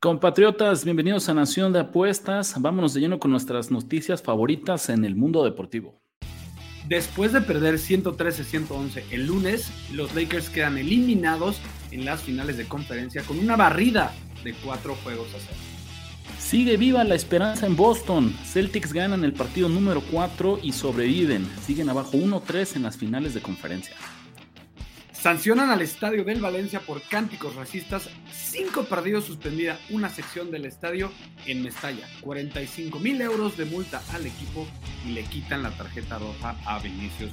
Compatriotas, bienvenidos a Nación de Apuestas. Vámonos de lleno con nuestras noticias favoritas en el mundo deportivo. Después de perder 113-111 el lunes, los Lakers quedan eliminados en las finales de conferencia con una barrida de cuatro juegos a cero. Sigue viva la esperanza en Boston. Celtics ganan el partido número 4 y sobreviven. Siguen abajo 1-3 en las finales de conferencia. Sancionan al estadio del Valencia por cánticos racistas. Cinco partidos suspendida una sección del estadio en Mestalla. 45 mil euros de multa al equipo y le quitan la tarjeta roja a Vinicius.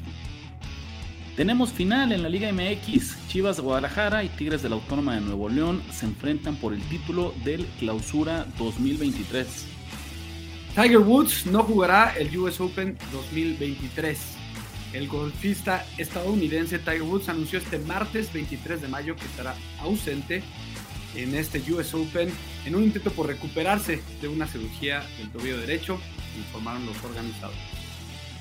Tenemos final en la Liga MX. Chivas de Guadalajara y Tigres de la Autónoma de Nuevo León se enfrentan por el título del Clausura 2023. Tiger Woods no jugará el US Open 2023. El golfista estadounidense Tiger Woods anunció este martes 23 de mayo que estará ausente en este US Open en un intento por recuperarse de una cirugía del tobillo derecho, informaron los organizadores.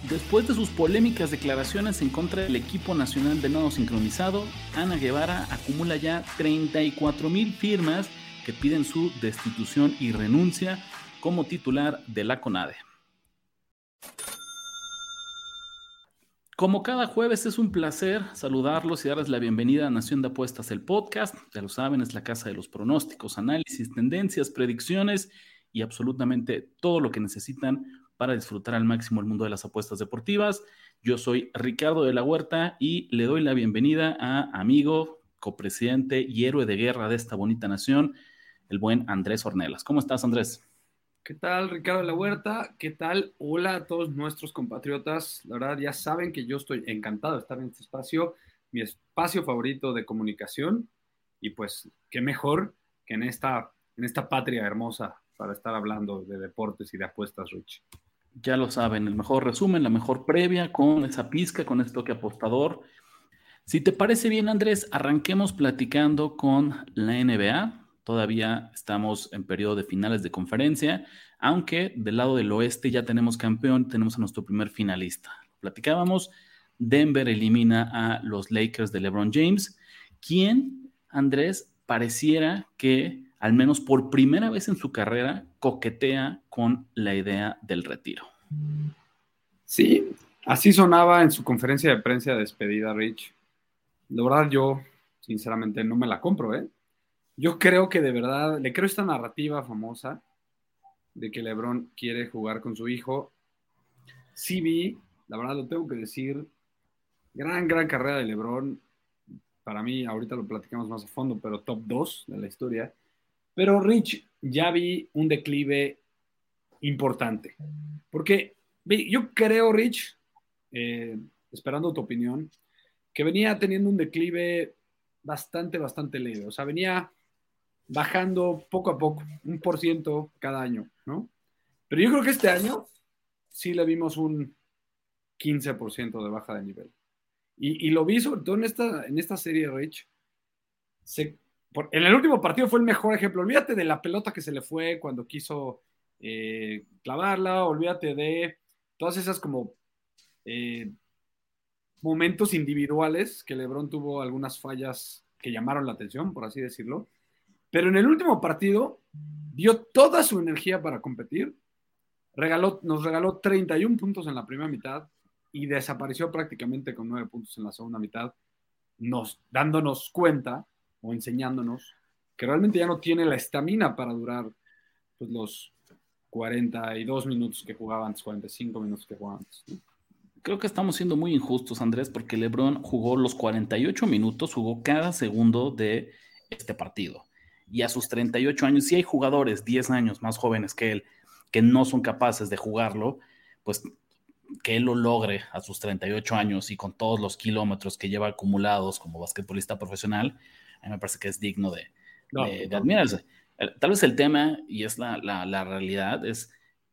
Después de sus polémicas declaraciones en contra del equipo nacional de nado sincronizado, Ana Guevara acumula ya 34 mil firmas que piden su destitución y renuncia como titular de la CONADE. Como cada jueves es un placer saludarlos y darles la bienvenida a Nación de Apuestas, el podcast. Ya lo saben, es la casa de los pronósticos, análisis, tendencias, predicciones y absolutamente todo lo que necesitan para disfrutar al máximo el mundo de las apuestas deportivas. Yo soy Ricardo de la Huerta y le doy la bienvenida a amigo, copresidente y héroe de guerra de esta bonita nación, el buen Andrés Ornelas. ¿Cómo estás, Andrés? ¿Qué tal, Ricardo de la Huerta? ¿Qué tal? Hola a todos nuestros compatriotas. La verdad, ya saben que yo estoy encantado de estar en este espacio, mi espacio favorito de comunicación. Y pues, qué mejor que en esta, en esta patria hermosa para estar hablando de deportes y de apuestas, Rich. Ya lo saben, el mejor resumen, la mejor previa con esa pizca, con este toque apostador. Si te parece bien, Andrés, arranquemos platicando con la NBA Todavía estamos en periodo de finales de conferencia, aunque del lado del oeste ya tenemos campeón, tenemos a nuestro primer finalista. Platicábamos, Denver elimina a los Lakers de LeBron James, quien, Andrés, pareciera que al menos por primera vez en su carrera coquetea con la idea del retiro. Sí, así sonaba en su conferencia de prensa de despedida, Rich. La verdad, yo sinceramente no me la compro, ¿eh? Yo creo que de verdad, le creo esta narrativa famosa de que LeBron quiere jugar con su hijo. Sí vi, la verdad lo tengo que decir, gran, gran carrera de LeBron. Para mí, ahorita lo platicamos más a fondo, pero top 2 de la historia. Pero Rich, ya vi un declive importante. Porque yo creo, Rich, eh, esperando tu opinión, que venía teniendo un declive bastante, bastante leve. O sea, venía bajando poco a poco, un por ciento cada año, ¿no? Pero yo creo que este año sí le vimos un 15% de baja de nivel. Y, lo vi sobre todo en esta, en esta serie, Rich. en el último partido fue el mejor ejemplo. Olvídate de la pelota que se le fue cuando quiso eh, clavarla, olvídate de todas esas como eh, momentos individuales que Lebron tuvo algunas fallas que llamaron la atención, por así decirlo. Pero en el último partido dio toda su energía para competir, regaló, nos regaló 31 puntos en la primera mitad y desapareció prácticamente con 9 puntos en la segunda mitad, nos, dándonos cuenta o enseñándonos que realmente ya no tiene la estamina para durar pues, los 42 minutos que jugaba antes, 45 minutos que jugaba antes. Creo que estamos siendo muy injustos, Andrés, porque LeBron jugó los 48 minutos, jugó cada segundo de este partido y a sus 38 años, si hay jugadores 10 años más jóvenes que él que no son capaces de jugarlo, pues que él lo logre a sus 38 años y con todos los kilómetros que lleva acumulados como basquetbolista profesional, a mí me parece que es digno de, admirarse. Eh, tal vez el tema, y es la, la, realidad, es,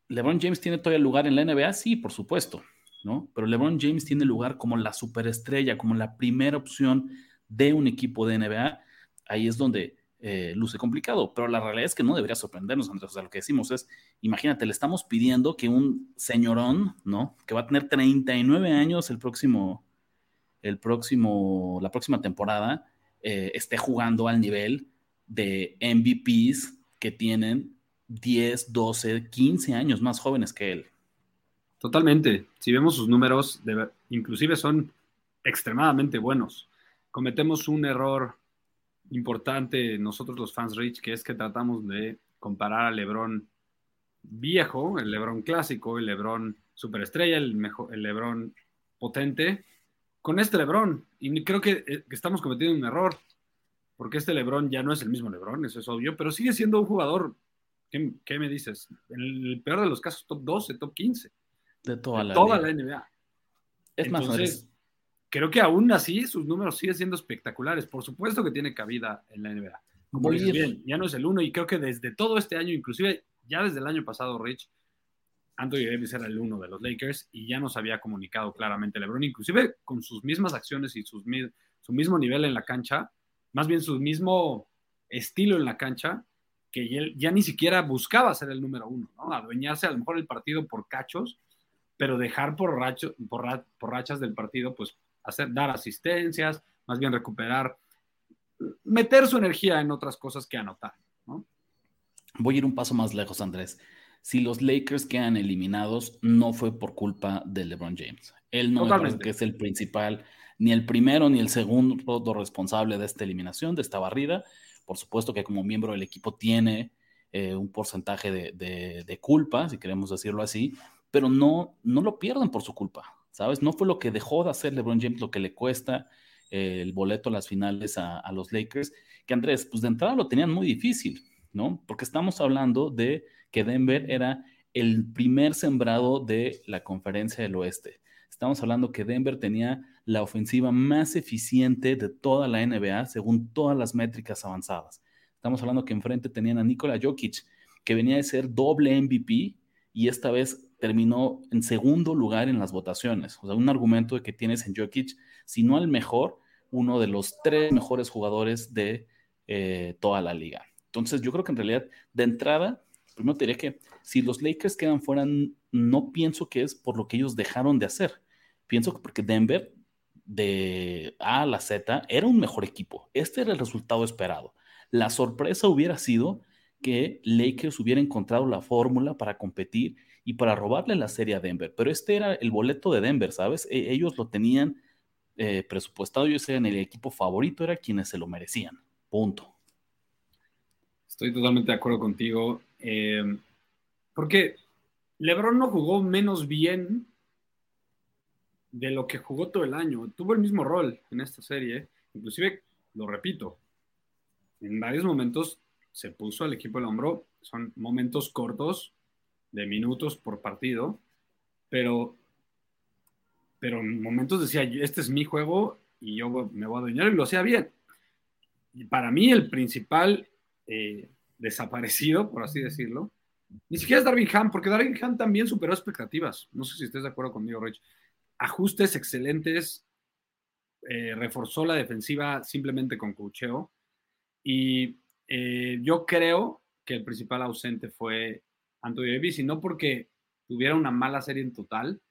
¿LeBron James tiene todavía lugar en la NBA? Sí, por supuesto, ¿no? Pero LeBron James tiene lugar como la superestrella, como la primera opción de un equipo de NBA. Ahí es donde eh, luce complicado, pero la realidad es que no debería sorprendernos, Andrés. O sea, lo que decimos es, imagínate, le estamos pidiendo que un señorón, ¿no? Que va a tener 39 años el próximo, el próximo, la próxima temporada, eh, esté jugando al nivel de MVPs que tienen 10, 12, 15 años más jóvenes que él. Totalmente. Si vemos sus números, inclusive son extremadamente buenos. Cometemos un error importante nosotros los fans Rich, que es que tratamos de comparar a LeBron viejo, el LeBron clásico, el LeBron superestrella, el, mejor, el LeBron potente, con este LeBron. Y creo que, eh, que, estamos cometiendo un error, porque este LeBron ya no es el mismo LeBron, eso es obvio, pero sigue siendo un jugador, ¿qué, me dices? En el peor de los casos, top 12, top 15. De toda, la, toda la NBA. Es más, creo que aún así sus números siguen siendo espectaculares. Por supuesto que tiene cabida en la NBA. Como bien, ya no es el uno y creo que desde todo este año, inclusive ya desde el año pasado, Rich, Anthony Davis era el uno de los Lakers y ya nos había comunicado claramente LeBron, inclusive con sus mismas acciones y sus, su mismo nivel en la cancha, más bien su mismo estilo en la cancha, que él ya ni siquiera buscaba ser el número uno, ¿no? adueñarse a lo mejor el partido por cachos, pero dejar por, racho, por, por rachas del partido, pues hacer, dar asistencias, más bien recuperar, meter su energía en otras cosas que anotar. ¿no? Voy a ir un paso más lejos, Andrés. Si los Lakers quedan eliminados, no fue por culpa de LeBron James. Él no me que es el principal, ni el primero ni el segundo responsable de esta eliminación, de esta barrida. Por supuesto que como miembro del equipo tiene eh, un porcentaje de, de, culpa, si queremos decirlo así, pero no, no lo pierden por su culpa. ¿Sabes? No fue lo que dejó de hacer LeBron James lo que le cuesta eh, el boleto a las finales a, los Lakers, que Andrés, pues de entrada lo tenían muy difícil, ¿no? Porque estamos hablando de que Denver era el primer sembrado de la conferencia del oeste. Estamos hablando que Denver tenía la ofensiva más eficiente de toda la NBA según todas las métricas avanzadas. Estamos hablando que enfrente tenían a Nikola Jokic, que venía de ser doble MVP y esta vez terminó en segundo lugar en las votaciones. O sea, un argumento de que tienes en Jokic, si no el mejor, uno de los tres mejores jugadores de eh, toda la liga. Entonces, yo creo que en realidad, de entrada, primero te diría que si los Lakers quedan fuera, no pienso que es por lo que ellos dejaron de hacer. Pienso que porque Denver, de A a la Z, era un mejor equipo. Este era el resultado esperado. La sorpresa hubiera sido que Lakers hubiera encontrado la fórmula para competir y para robarle la serie a Denver. Pero este era el boleto de Denver, ¿sabes? E, ellos lo tenían eh, presupuestado, ellos eran el equipo favorito, era quienes se lo merecían. Punto. Estoy totalmente de acuerdo contigo. Eh, porque LeBron no jugó menos bien de lo que jugó todo el año. Tuvo el mismo rol en esta serie. Inclusive, lo repito, en varios momentos se puso al equipo el hombro. Son momentos cortos, de minutos por partido, pero, pero en momentos decía, este es mi juego y yo me voy a adueñar y lo hacía bien. Y para mí el principal eh, desaparecido, por así decirlo, ni siquiera es Darvin Ham, porque Darvin Ham también superó expectativas. No sé si estés de acuerdo conmigo, Rich. Ajustes excelentes, eh, reforzó la defensiva simplemente con cocheo. Y eh, yo creo que el principal ausente fue Anthony Davis, no porque tuviera una mala serie en total,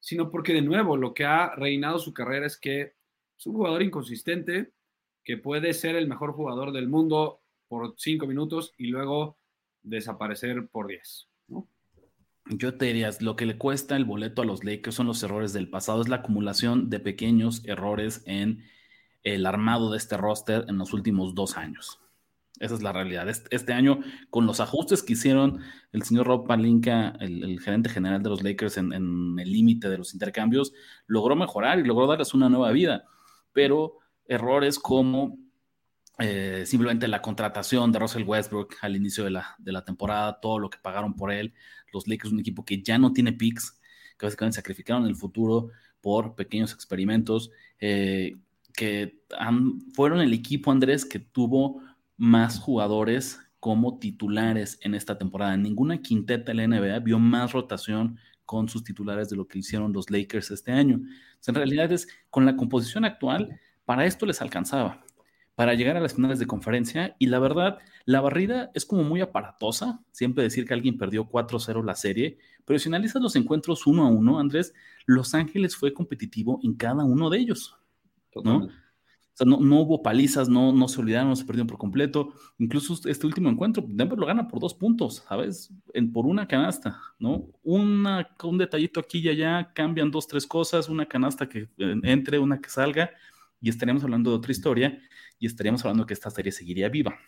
sino porque de nuevo lo que ha reinado su carrera es que es un jugador inconsistente, que puede ser el mejor jugador del mundo por cinco minutos y luego desaparecer por diez. Yo te diría, lo que le cuesta el boleto a los Lakers son los errores del pasado, es la acumulación de pequeños errores en el armado de este roster en los últimos dos años. Esa es la realidad. Este, año, con los ajustes que hicieron el señor Rob Palinka, el, gerente general de los Lakers, en, el límite de los intercambios, logró mejorar y logró darles una nueva vida. Pero errores como eh, simplemente la contratación de Russell Westbrook al inicio de la, de la temporada, todo lo que pagaron por él, los Lakers, un equipo que ya no tiene picks, que básicamente sacrificaron el futuro por pequeños experimentos, eh, que fueron el equipo, Andrés, que tuvo más jugadores como titulares en esta temporada. Ninguna quinteta de la NBA vio más rotación con sus titulares de lo que hicieron los Lakers este año. en realidad es con la composición actual, para esto les alcanzaba, para llegar a las finales de conferencia. Y la verdad, la barrida es como muy aparatosa, siempre decir que alguien perdió 4-0 la serie, pero si analizas los encuentros uno a uno, Andrés, Los Ángeles fue competitivo en cada uno de ellos. ¿no? O sea, no, hubo palizas, no, no se olvidaron, no se perdieron por completo. Incluso este último encuentro, Denver lo gana por dos puntos, ¿sabes? En, por una canasta, ¿no? Una, un detallito aquí y allá, cambian dos, tres cosas, una canasta que entre, una que salga, y estaríamos hablando de otra historia, y estaríamos hablando que esta serie seguiría viva.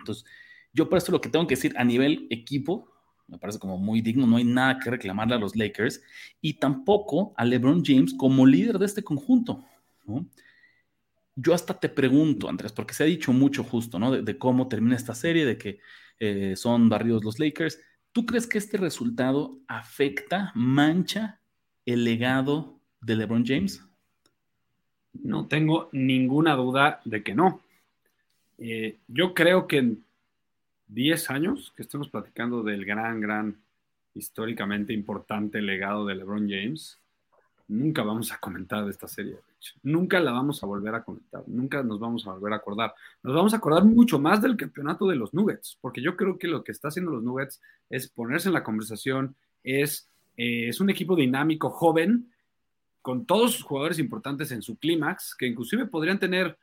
Entonces, yo por esto lo que tengo que decir a nivel equipo, me parece como muy digno, no hay nada que reclamarle a los Lakers, y tampoco a LeBron James como líder de este conjunto, ¿no? Yo hasta te pregunto, Andrés, porque se ha dicho mucho justo, ¿no? De, cómo termina esta serie, de que eh, son barridos los Lakers. ¿Tú crees que este resultado afecta, mancha el legado de LeBron James? No tengo ninguna duda de que no. Eh, yo creo que en 10 años que estemos platicando del gran, gran, históricamente importante legado de LeBron James, nunca vamos a comentar de esta serie. Nunca la vamos a volver a comentar, nunca nos vamos a volver a acordar. Nos vamos a acordar mucho más del campeonato de los Nuggets, porque yo creo que lo que está haciendo los Nuggets es ponerse en la conversación, es, eh, es un equipo dinámico, joven, con todos sus jugadores importantes en su clímax, que inclusive podrían tener,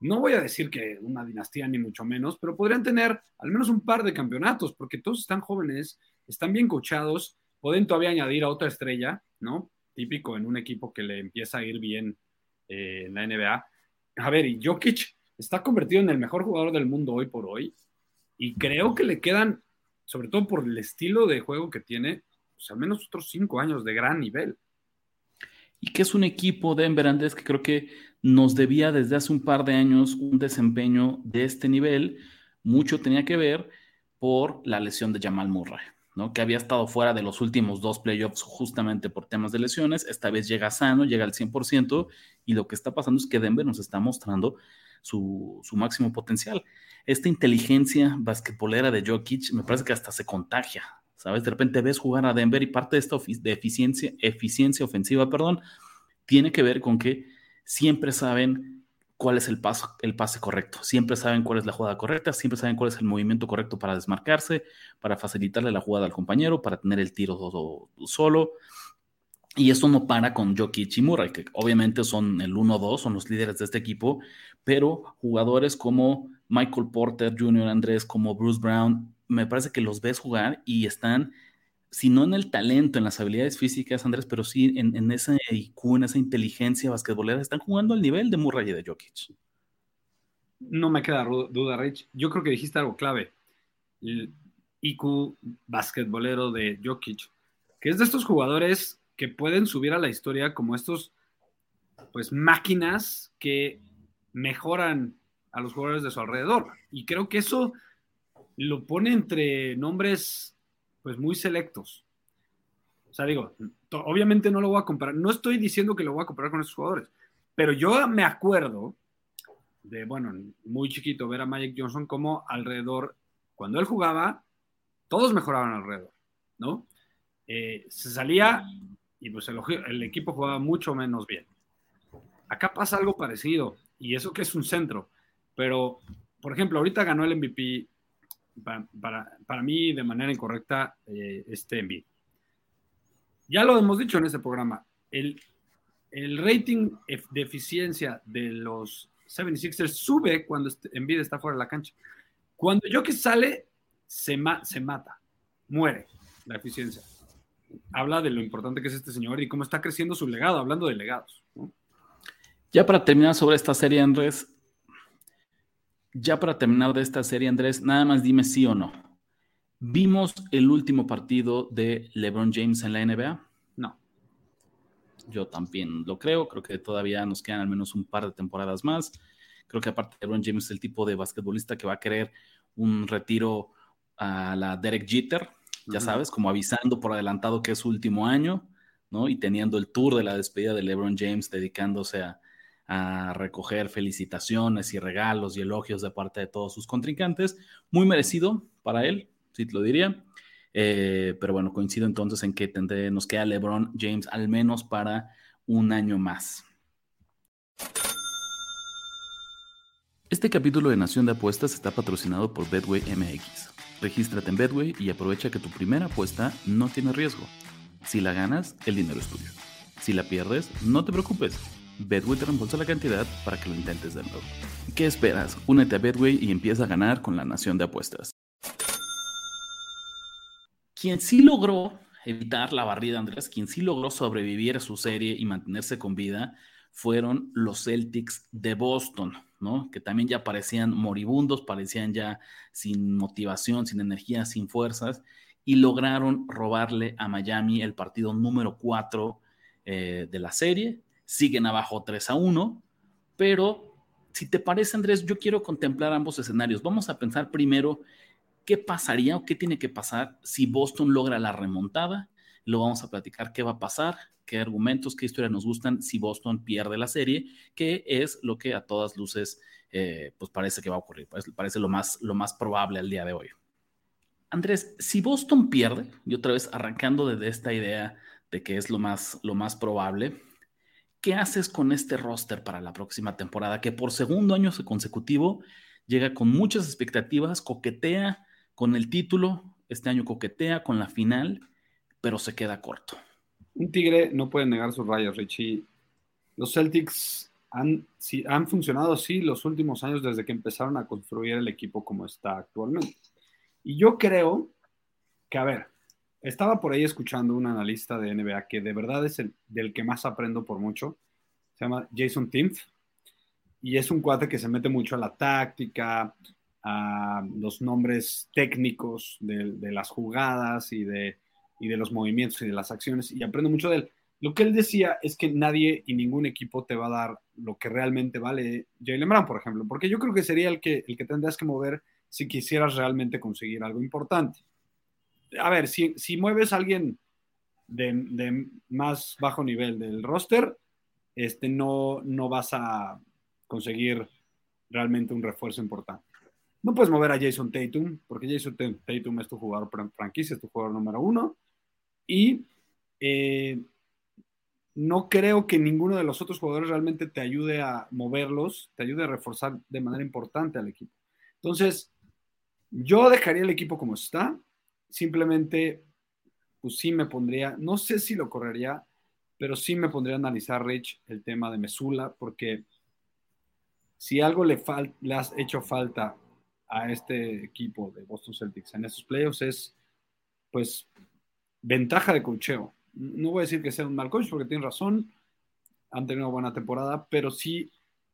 no voy a decir que una dinastía ni mucho menos, pero podrían tener al menos un par de campeonatos, porque todos están jóvenes, están bien coachados, pueden todavía añadir a otra estrella, ¿no? típico en un equipo que le empieza a ir bien eh, en la NBA. A ver, y Jokic está convertido en el mejor jugador del mundo hoy por hoy, y creo que le quedan, sobre todo por el estilo de juego que tiene, pues, al menos otros cinco años de gran nivel. Y que es un equipo de Andrés que creo que nos debía desde hace un par de años un desempeño de este nivel. Mucho tenía que ver por la lesión de Jamal Murray que había estado fuera de los últimos dos playoffs justamente por temas de lesiones. Esta vez llega sano, llega al 100% y lo que está pasando es que Denver nos está mostrando su, máximo potencial. Esta inteligencia basquetbolera de Jokic me parece que hasta se contagia, ¿sabes? De repente ves jugar a Denver y parte de esta de eficiencia, eficiencia ofensiva, perdón, tiene que ver con que siempre saben cuál es el, paso, el pase correcto. Siempre saben cuál es la jugada correcta, siempre saben cuál es el movimiento correcto para desmarcarse, para facilitarle la jugada al compañero, para tener el tiro solo. Y eso no para con Jokic y Murray, que obviamente son el 1-2, son los líderes de este equipo, pero jugadores como Michael Porter Jr., Andrés, como Bruce Brown, me parece que los ves jugar y están si no en el talento, en las habilidades físicas, Andrés, pero sí en, en ese IQ, en esa inteligencia basquetbolera, están jugando al nivel de Murray y de Jokic. No me queda duda, Rich. Yo creo que dijiste algo clave. El IQ basquetbolero de Jokic, que es de estos jugadores que pueden subir a la historia como estos, pues, máquinas que mejoran a los jugadores de su alrededor. Y creo que eso lo pone entre nombres pues muy selectos. O sea, digo, obviamente no lo voy a comparar, no estoy diciendo que lo voy a comparar con esos jugadores, pero yo me acuerdo de, bueno, muy chiquito, ver a Magic Johnson como alrededor, cuando él jugaba, todos mejoraban alrededor, ¿no? Eh, se salía y pues el, el equipo jugaba mucho menos bien. Acá pasa algo parecido, y eso que es un centro, pero, por ejemplo, ahorita ganó el MVP para, para, mí de manera incorrecta eh, este Embiid. Ya lo hemos dicho en este programa, el, el rating de eficiencia de los 76ers sube cuando este, Embiid está fuera de la cancha. Cuando Jokic sale, se, se mata, muere la eficiencia. Habla de lo importante que es este señor y cómo está creciendo su legado, hablando de legados. Ya para terminar sobre esta serie, Andrés, ya para terminar de esta serie, Andrés, nada más dime sí o no. ¿Vimos el último partido de LeBron James en la NBA? No. Yo también lo creo. Creo que todavía nos quedan al menos un par de temporadas más. Creo que aparte LeBron James es el tipo de basquetbolista que va a querer un retiro a la Derek Jeter, ya sabes, como avisando por adelantado que es su último año. ¿no? Y teniendo el tour de la despedida de LeBron James dedicándose a, recoger felicitaciones y regalos y elogios de parte de todos sus contrincantes. Muy merecido para él, sí te lo diría. Eh, pero bueno, coincido entonces en que nos queda LeBron James al menos para un año más. Este capítulo de Nación de Apuestas está patrocinado por Bedway MX. Regístrate en Bedway y aprovecha que tu primera apuesta no tiene riesgo. Si la ganas, el dinero es tuyo. Si la pierdes, no te preocupes. Bedway te reembolsa la cantidad para que lo intentes de nuevo. ¿Qué esperas? Únete a Bedway y empieza a ganar con la Nación de Apuestas. Quien sí logró evitar la barrida, Andrés, quien sí logró sobrevivir a su serie y mantenerse con vida, fueron los Celtics de Boston, ¿no? Que también ya parecían moribundos, parecían ya sin motivación, sin energía, sin fuerzas, y lograron robarle a Miami el partido número 4 eh, de la serie. Siguen abajo 3 a 1, pero si te parece, Andrés, yo quiero contemplar ambos escenarios. Vamos a pensar primero qué pasaría o qué tiene que pasar si Boston logra la remontada. Lo vamos a platicar qué va a pasar qué argumentos, qué historias nos gustan si Boston pierde la serie, que es lo que a todas luces eh, pues parece que va a ocurrir, parece, lo, más, lo más probable al día de hoy. Andrés, si Boston pierde, y otra vez arrancando desde esta idea de que es lo más, lo más probable, ¿qué haces con este roster para la próxima temporada? Que por segundo año consecutivo llega con muchas expectativas, coquetea con el título, este año coquetea con la final, pero se queda corto un Tigre no puede negar sus rayas, Richie. Los Celtics han, funcionado así los últimos años desde que empezaron a construir el equipo como está actualmente. Y yo creo que, a ver, estaba por ahí escuchando un analista de NBA que de verdad es el del que más aprendo por mucho. Se llama Jason Timpf. Y es un cuate que se mete mucho a la táctica, a los nombres técnicos de las jugadas y de y de los movimientos y de las acciones y aprendo mucho de él. Lo que él decía es que nadie y ningún equipo te va a dar lo que realmente vale Jalen Brown, por ejemplo, porque yo creo que sería el que, el que tendrías que mover si quisieras realmente conseguir algo importante. A ver, si, si mueves a alguien de, de, más bajo nivel del roster, este, no, no vas a conseguir realmente un refuerzo importante. No puedes mover a Jason Tatum, porque Jason Tatum es tu jugador franquicia, es tu jugador número uno. Y eh, no creo que ninguno de los otros jugadores realmente te ayude a moverlos, te ayude a reforzar de manera importante al equipo. Entonces, yo dejaría el equipo como está, simplemente, pues sí me pondría, no sé si lo correría, pero sí me pondría a analizar, Rich, el tema de Mesula, porque si algo le, le has hecho falta a este equipo de Boston Celtics en estos playoffs es, pues, ventaja de cocheo. No voy a decir que sea un mal coach porque tiene razón, han tenido una buena temporada, pero sí,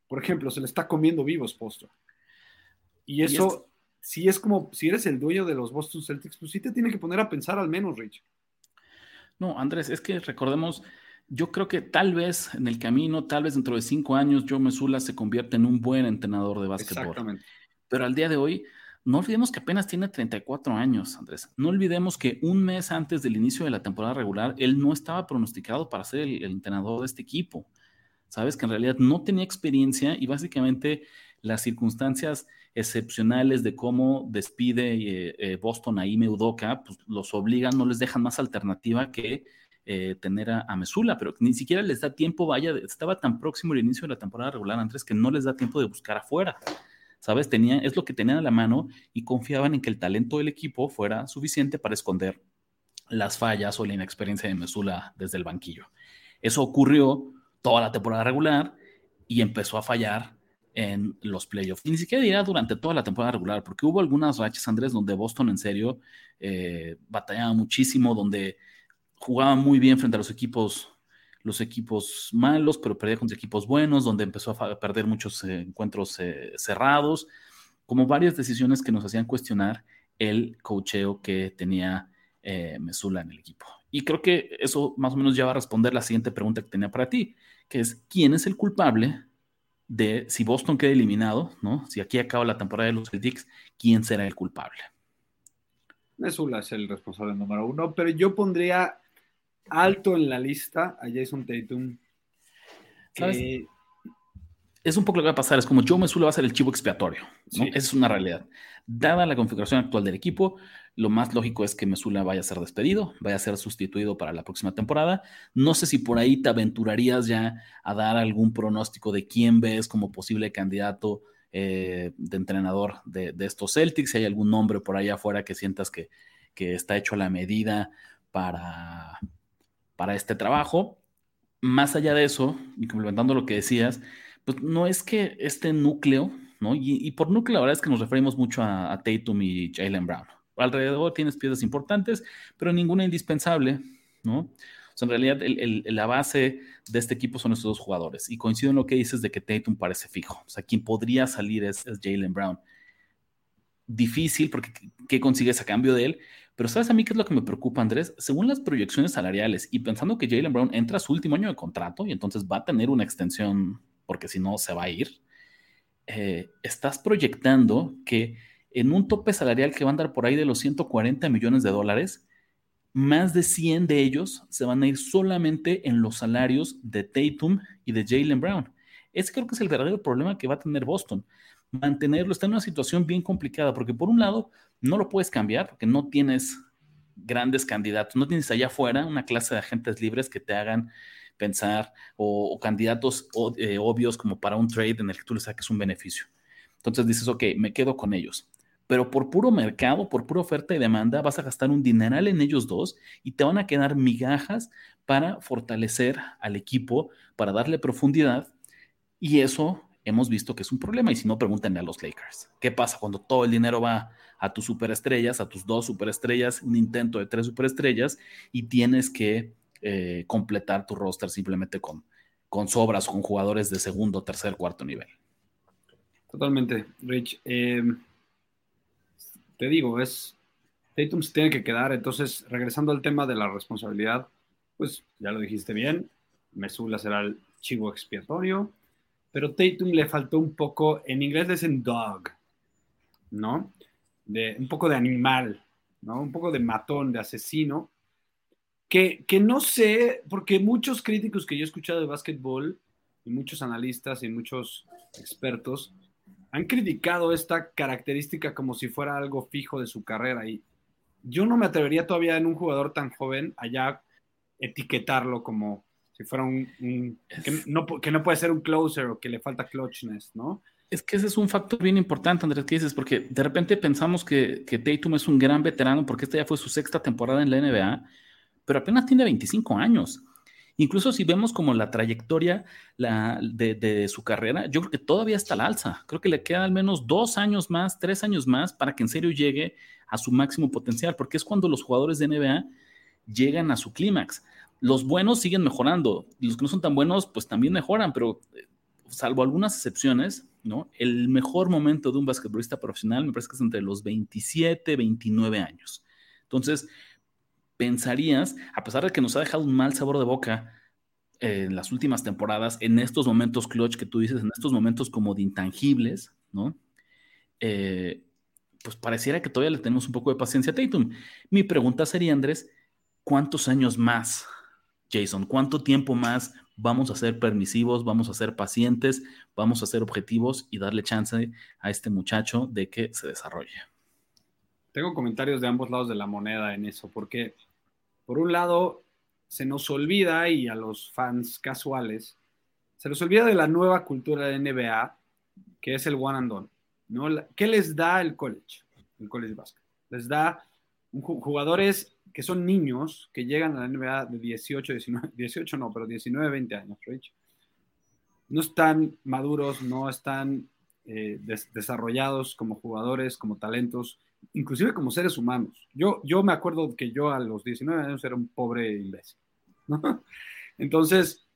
por ejemplo, se le está comiendo vivos Postor. Y eso, si es como, si eres el dueño de los Boston Celtics, pues sí te tiene que poner a pensar al menos, Rich. No, Andrés, es que recordemos, yo creo que tal vez en el camino, tal vez dentro de cinco años, Joe Mesula se convierte en un buen entrenador de básquetbol. Exactamente. Pero al día de hoy, no olvidemos que apenas tiene 34 años, Andrés. No olvidemos que un mes antes del inicio de la temporada regular, él no estaba pronosticado para ser el, entrenador de este equipo. Sabes que en realidad no tenía experiencia y básicamente las circunstancias excepcionales de cómo despide eh, eh, Boston a Ime pues los obligan, no les dejan más alternativa que eh, tener a, a, Mesula, pero ni siquiera les da tiempo, vaya, estaba tan próximo el inicio de la temporada regular, Andrés, que no les da tiempo de buscar afuera. ¿sabes? Tenía, es lo que tenían a la mano y confiaban en que el talento del equipo fuera suficiente para esconder las fallas o la inexperiencia de Mesula desde el banquillo. Eso ocurrió toda la temporada regular y empezó a fallar en los playoffs. Ni siquiera diría durante toda la temporada regular, porque hubo algunas rachas, Andrés, donde Boston en serio eh, batallaba muchísimo, donde jugaba muy bien frente a los equipos los equipos malos, pero perdía contra equipos buenos, donde empezó a perder muchos eh, encuentros eh, cerrados, como varias decisiones que nos hacían cuestionar el cocheo que tenía Mesula en el equipo. Y creo que eso más o menos ya va a responder la siguiente pregunta que tenía para ti, que es, ¿quién es el culpable de si Boston queda eliminado, ¿no? Si aquí acaba la temporada de los Celtics, ¿quién será el culpable? Mesula es el responsable número uno, pero yo pondría alto en la lista a Jason Tatum. ¿Sabes? es un poco lo que va a pasar. Es como Joe Mesula va a ser el chivo expiatorio. ¿no? Esa es una realidad. Dada la configuración actual del equipo, lo más lógico es que Mesula vaya a ser despedido, vaya a ser sustituido para la próxima temporada. No sé si por ahí te aventurarías ya a dar algún pronóstico de quién ves como posible candidato eh, de entrenador de, estos Celtics, si hay algún nombre por ahí afuera que sientas que, que está hecho a la medida para, para este trabajo. Más allá de eso, y complementando lo que decías, pues no es que este núcleo, ¿no? Y, por núcleo la verdad es que nos referimos mucho a, Tatum y Jalen Brown. Alrededor tienes piezas importantes, pero ninguna indispensable, ¿no? O sea, en realidad la base de este equipo son estos dos jugadores. Y coincido en lo que dices de que Tatum parece fijo. O sea, quien podría salir es, Jalen Brown. Difícil porque ¿qué consigues a cambio de él? Pero ¿sabes a mí qué es lo que me preocupa, Andrés? Según las proyecciones salariales y pensando que Jalen Brown entra a su último año de contrato y entonces va a tener una extensión porque si no se va a ir, eh, estás proyectando que en un tope salarial que va a andar por ahí de los 140 millones de dólares, más de 100 de ellos se van a ir solamente en los salarios de Tatum y de Jalen Brown. Ese creo que es el verdadero problema que va a tener Boston. Mantenerlo está en una situación bien complicada porque por un lado no lo puedes cambiar porque no tienes grandes candidatos, no tienes allá afuera una clase de agentes libres que te hagan pensar o, candidatos eh, obvios como para un trade en el que tú le saques un beneficio. Entonces dices, ok, me quedo con ellos. Pero por puro mercado, por pura oferta y demanda, vas a gastar un dineral en ellos dos y te van a quedar migajas para fortalecer al equipo, para darle profundidad. Y eso hemos visto que es un problema. Y si no, pregúntenle a los Lakers. ¿Qué pasa cuando todo el dinero va a tus superestrellas, a tus dos superestrellas, un intento de tres superestrellas, y tienes que eh, completar tu roster simplemente con, con sobras, con jugadores de segundo, tercer, cuarto nivel. Totalmente, Rich. Eh, te digo, es Tatum se tiene que quedar. Entonces, regresando al tema de la responsabilidad, pues ya lo dijiste bien. Mesula será el chivo expiatorio, pero Tatum le faltó un poco, en inglés dicen dog, ¿no? De, un poco de animal, ¿no? Un poco de matón, de asesino, que, no sé, porque muchos críticos que yo he escuchado de básquetbol, y muchos analistas y muchos expertos, han criticado esta característica como si fuera algo fijo de su carrera. Y yo no me atrevería todavía en un jugador tan joven allá etiquetarlo como si fuera un, que, no, que, no, puede ser un closer o que le falta clutchness, ¿no? Es que ese es un factor bien importante, Andrés, que dices, porque de repente pensamos que, que Tatum es un gran veterano porque esta ya fue su sexta temporada en la NBA pero apenas tiene 25 años. Incluso si vemos como la trayectoria de, su carrera, yo creo que todavía está al alza. Creo que le quedan al menos dos años más, tres años más para que en serio llegue a su máximo potencial, porque es cuando los jugadores de NBA llegan a su clímax. Los buenos siguen mejorando, y los que no son tan buenos, pues también mejoran, pero eh, salvo algunas excepciones, ¿no? El mejor momento de un basquetbolista profesional me parece que es entre los 27, 29 años. Entonces, pensarías, a pesar de que nos ha dejado un mal sabor de boca eh, en las últimas temporadas, en estos momentos clutch que tú dices, en estos momentos como de intangibles, ¿no? Eh, pues pareciera que todavía le tenemos un poco de paciencia a Tatum. Mi pregunta sería, Andrés, ¿cuántos años más, Jason? ¿Cuánto tiempo más vamos a ser permisivos, vamos a ser pacientes, vamos a ser objetivos y darle chance a este muchacho de que se desarrolle? Tengo comentarios de ambos lados de la moneda en eso, porque por un lado se nos olvida, y a los fans casuales, se nos olvida de la nueva cultura de NBA, que es el one and done. ¿no? ¿Qué les da el college? El college basket. Les da jugadores que son niños que llegan a la NBA de 18, 19, 18 no, pero 19, 20 años, Rich. No están maduros, no están eh, desarrollados como jugadores, como talentos, inclusive como seres humanos. Yo, yo me acuerdo que yo a los 19 años era un pobre imbécil. Entonces,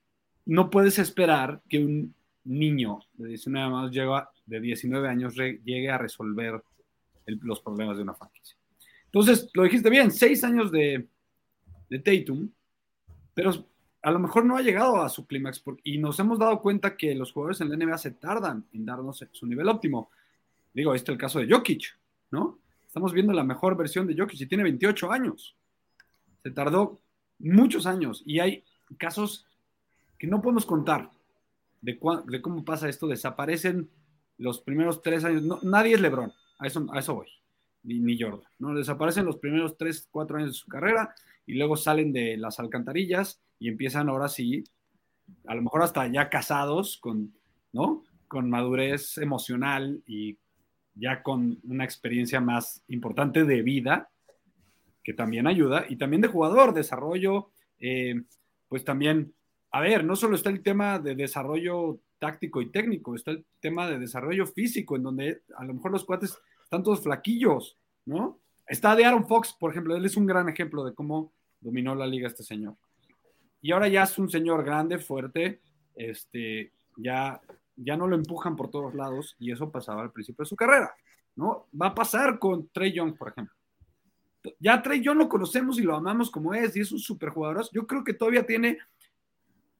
no puedes esperar que un niño de 19 años, llega, de 19 años llegue a resolver los problemas de una franquicia. Entonces, lo dijiste bien, seis años de, de Tatum, pero a lo mejor no ha llegado a su clímax y nos hemos dado cuenta que los jugadores en la NBA se tardan en darnos su nivel óptimo. Digo, este es el caso de Jokic, ¿no? Estamos viendo la mejor versión de Jokic y tiene 28 años. Se tardó muchos años. Y hay casos que no podemos contar de, de cómo pasa esto. Desaparecen los primeros tres años. nadie es Lebron, a eso, a eso voy, ni, ni, Jordan. ¿no? Desaparecen los primeros tres, cuatro años de su carrera y luego salen de las alcantarillas y empiezan ahora sí, a lo mejor hasta ya casados con, ¿no? Con madurez emocional y ya con una experiencia más importante de vida, que también ayuda, y también de jugador, desarrollo, eh, pues también, a ver, no solo está el tema de desarrollo táctico y técnico, está el tema de desarrollo físico, en donde a lo mejor los cuates están todos flaquillos, ¿no? Está de Aaron Fox, por ejemplo, él es un gran ejemplo de cómo dominó la liga este señor. Y ahora ya es un señor grande, fuerte, este, ya, ya no lo empujan por todos lados y eso pasaba al principio de su carrera, ¿no? Va a pasar con Trey Young, por ejemplo. Ya Trey Young lo conocemos y lo amamos como es y es un super jugador. Yo creo que todavía tiene,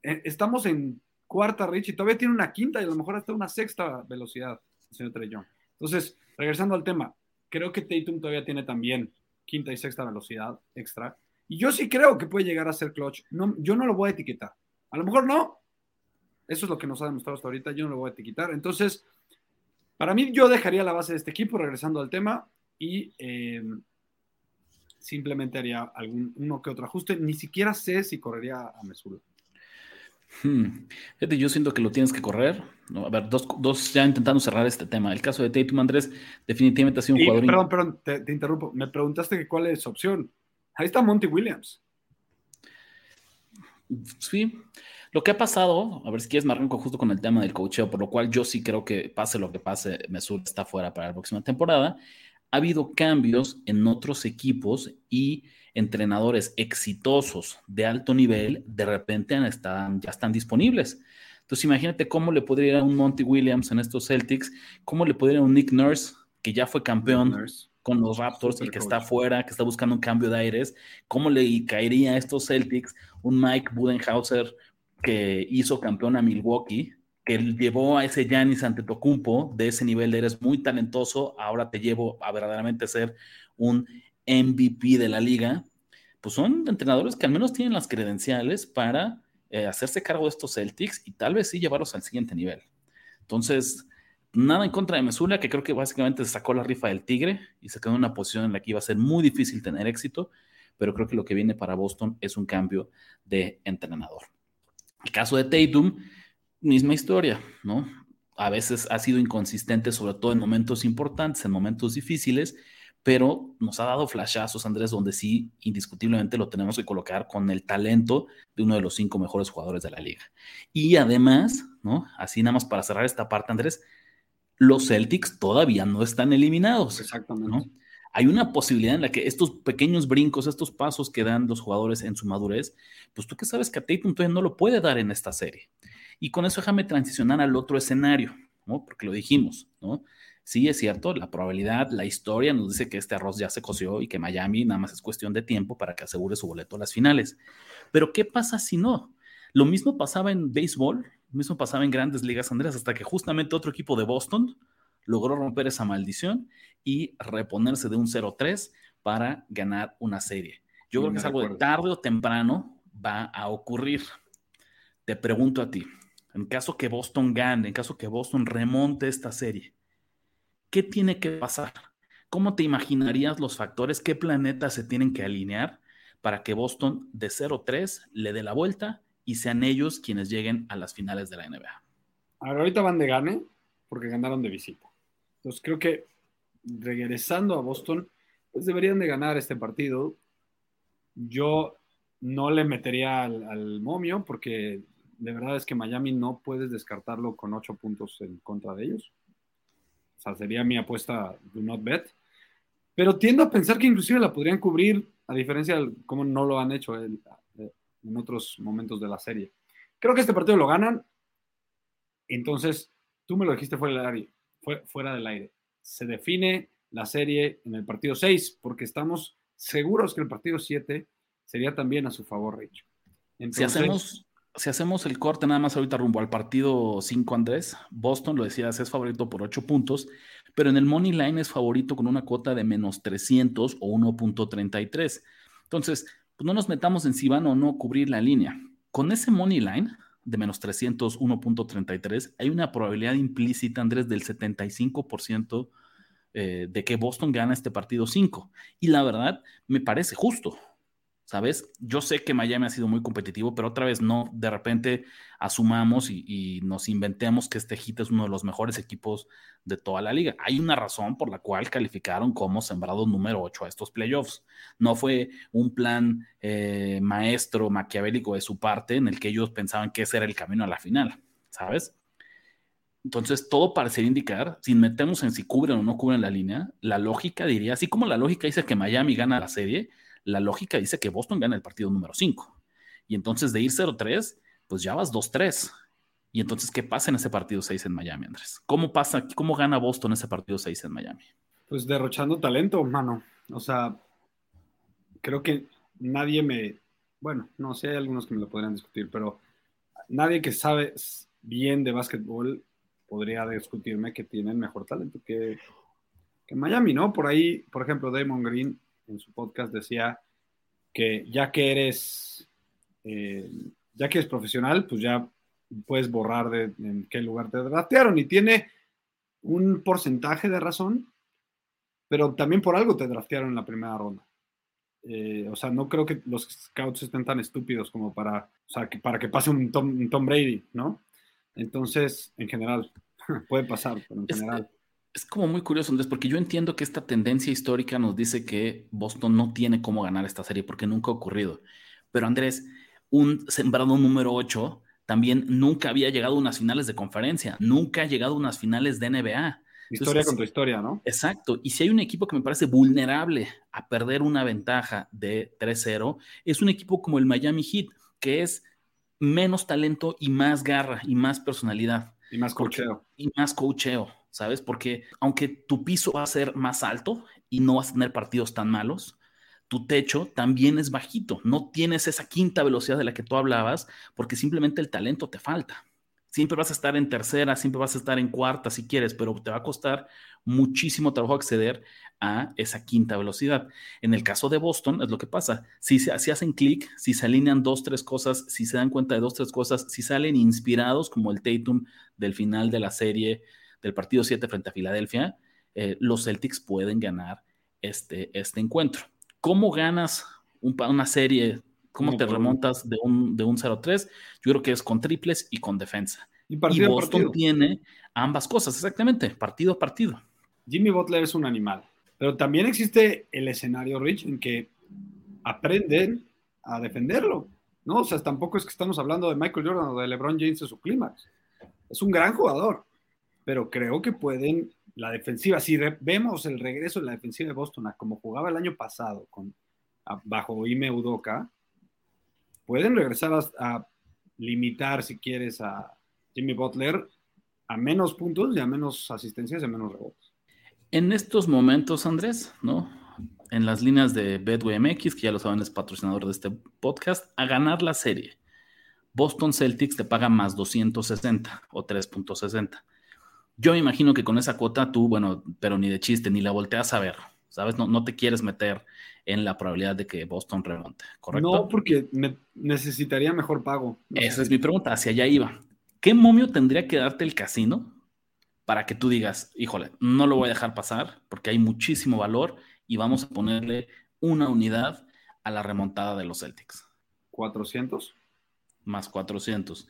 eh, estamos en cuarta Rich y todavía tiene una quinta y a lo mejor hasta una sexta velocidad, el señor Trey Young. Entonces, regresando al tema, creo que Tatum todavía tiene también quinta y sexta velocidad extra. Y yo sí creo que puede llegar a ser clutch. No, yo no lo voy a etiquetar. A lo mejor no. Eso es lo que nos ha demostrado hasta ahorita. Yo no lo voy a etiquetar. Entonces, para mí, yo dejaría la base de este equipo, regresando al tema, y eh, simplemente haría algún uno que otro ajuste. Ni siquiera sé si correría a Mesura. Hmm. yo siento que lo tienes que correr. A ver, dos, ya intentando cerrar este tema. El caso de Tatum Andrés definitivamente ha sido un jugador. Perdón, perdón, te, te, interrumpo. Me preguntaste que cuál es su opción. Ahí está Monty Williams. Sí. Lo que ha pasado, a ver si quieres me arranco justo con el tema del cocheo, por lo cual yo sí creo que pase lo que pase, Mesut está fuera para la próxima temporada. Ha habido cambios en otros equipos y entrenadores exitosos de alto nivel de repente están, ya están disponibles. Entonces imagínate cómo le podría ir a un Monty Williams en estos Celtics, cómo le podría ir a un Nick Nurse, que ya fue campeón con los Raptors y que está fuera, que está buscando un cambio de aires, ¿cómo le caería a estos Celtics un Mike Budenhauser que hizo campeón a Milwaukee, que llevó a ese Giannis Antetokounmpo de ese nivel de eres muy talentoso, ahora te llevo a verdaderamente ser un MVP de la liga? Pues son entrenadores que al menos tienen las credenciales para eh, hacerse cargo de estos Celtics y tal vez sí llevarlos al siguiente nivel. Entonces, Nada en contra de Mesula, que creo que básicamente sacó la rifa del Tigre y se quedó en una posición en la que iba a ser muy difícil tener éxito, pero creo que lo que viene para Boston es un cambio de entrenador. El caso de Tatum, misma historia, ¿no? A veces ha sido inconsistente, sobre todo en momentos importantes, en momentos difíciles, pero nos ha dado flashazos, Andrés, donde sí, indiscutiblemente lo tenemos que colocar con el talento de uno de los cinco mejores jugadores de la liga. Y además, ¿no? Así nada más para cerrar esta parte, Andrés, los Celtics todavía no están eliminados. Exactamente. Hay una posibilidad en la que estos pequeños brincos, estos pasos que dan los jugadores en su madurez, pues tú que sabes que a Tatum todavía no lo puede dar en esta serie. Y con eso déjame transicionar al otro escenario. Porque lo dijimos, ¿no? Sí, es cierto, la probabilidad, la historia nos dice que este arroz ya se coció y que Miami nada más es cuestión de tiempo para que asegure su boleto a las finales. Pero ¿qué pasa si no? Lo mismo pasaba en béisbol, mismo pasaba en grandes ligas, Andrés, hasta que justamente otro equipo de Boston logró romper esa maldición y reponerse de un 0-3 para ganar una serie. Yo creo que es algo de tarde o temprano va a ocurrir. Te pregunto a ti, en caso que Boston gane, en caso que Boston remonte esta serie, ¿qué tiene que pasar? ¿Cómo te imaginarías los factores? ¿Qué planetas se tienen que alinear para que Boston de 0-3 le dé la vuelta y sean ellos quienes lleguen a las finales de la NBA. ahorita van de gane porque ganaron de visita. Entonces creo que regresando a Boston, pues deberían de ganar este partido. Yo no le metería al, momio porque de verdad es que Miami no puedes descartarlo con ocho puntos en contra de ellos. O sea, sería mi apuesta do not bet. Pero tiendo a pensar que inclusive la podrían cubrir, a diferencia de cómo no lo han hecho el, en otros momentos de la serie. Creo que este partido lo ganan. Entonces, tú me lo dijiste fuera del aire. Fuera del aire. Se define la serie en el partido 6 porque estamos seguros que el partido 7 sería también a su favor, Rich. si, hacemos, si hacemos el corte nada más ahorita rumbo al partido 5, Andrés, Boston, lo decías, es favorito por 8 puntos, pero en el Money Line es favorito con una cuota de menos 300 o 1.33. Entonces, pues no nos metamos en si van o no cubrir la línea. Con ese money line de menos 301.33, hay una probabilidad implícita, Andrés, del 75% eh, de que Boston gana este partido 5. Y la verdad, me parece justo. ¿Sabes? Yo sé que Miami ha sido muy competitivo, pero otra vez no, de repente asumamos y, nos inventemos que este Heat es uno de los mejores equipos de toda la liga. Hay una razón por la cual calificaron como sembrado número 8 a estos playoffs. No fue un plan eh, maestro maquiavélico de su parte en el que ellos pensaban que ese era el camino a la final, ¿sabes? Entonces, todo parecería indicar, sin metemos en si cubren o no cubren la línea, la lógica diría, así como la lógica dice que Miami gana la serie, la lógica dice que Boston gana el partido número 5. Y entonces de ir 0-3, pues ya vas 2-3. Y entonces, ¿qué pasa en ese partido 6 en Miami, Andrés? ¿Cómo pasa, cómo gana Boston ese partido 6 en Miami? Pues derrochando talento, mano. O sea, creo que nadie me, bueno, no sé, hay algunos que me lo podrían discutir, pero nadie que sabe bien de básquetbol podría discutirme que tienen mejor talento que, que Miami, ¿no? Por ahí, por ejemplo, Damon Green en su podcast decía que ya que eres, eh, ya que eres profesional, pues ya puedes borrar de en qué lugar te draftearon y tiene un porcentaje de razón, pero también por algo te draftearon en la primera ronda. Eh, o sea, no creo que los scouts estén tan estúpidos como para, o sea, que para que pase un Tom, un Tom Brady, ¿no? Entonces, en general, puede pasar, pero en general es como muy curioso, Andrés, porque yo entiendo que esta tendencia histórica nos dice que Boston no tiene cómo ganar esta serie porque nunca ha ocurrido. Pero Andrés, un sembrado número 8 también nunca había llegado a unas finales de conferencia, nunca ha llegado a unas finales de NBA. Historia contra historia, ¿no? Exacto. Y si hay un equipo que me parece vulnerable a perder una ventaja de 3-0, es un equipo como el Miami Heat, que es menos talento y más garra y más personalidad. Y más cocheo. Y más cocheo. ¿Sabes? Porque aunque tu piso va a ser más alto y no vas a tener partidos tan malos, tu techo también es bajito. No tienes esa quinta velocidad de la que tú hablabas porque simplemente el talento te falta. Siempre vas a estar en tercera, siempre vas a estar en cuarta si quieres, pero te va a costar muchísimo trabajo acceder a esa quinta velocidad. En el caso de Boston es lo que pasa. Si, si hacen clic, si se alinean dos, tres cosas, si se dan cuenta de dos, tres cosas, si salen inspirados como el Tatum del final de la serie del partido 7 frente a Filadelfia, eh, los Celtics pueden ganar este, este encuentro. ¿Cómo ganas una serie? ¿Cómo te remontas de un, de un 0-3? Yo creo que es con triples y con defensa. Y, Boston tiene ambas cosas, exactamente, partido a partido. Jimmy Butler es un animal, pero también existe el escenario, Rich, en que aprenden a defenderlo, ¿no? O sea, tampoco es que estamos hablando de Michael Jordan o de LeBron James en su clímax. Es un gran jugador, pero creo que pueden, la defensiva, si vemos el regreso de la defensiva de Boston como jugaba el año pasado con, bajo Ime Udoka, pueden regresar a, limitar, si quieres, a Jimmy Butler a menos puntos y a menos asistencias y a menos rebotes. En estos momentos, Andrés, ¿no? En las líneas de Bedway MX, que ya lo saben, es patrocinador de este podcast, a ganar la serie. Boston Celtics te paga más 260 o 3.60. Yo me imagino que con esa cuota tú, bueno, pero ni de chiste, ni la volteas a ver, ¿sabes? No, no te quieres meter en la probabilidad de que Boston remonte, ¿correcto? No, porque necesitaría mejor pago. Esa es mi pregunta, hacia allá iba. ¿Qué momio tendría que darte el casino para que tú digas, híjole, no lo voy a dejar pasar porque hay muchísimo valor y vamos a ponerle una unidad a la remontada de los Celtics? 400. Más 400.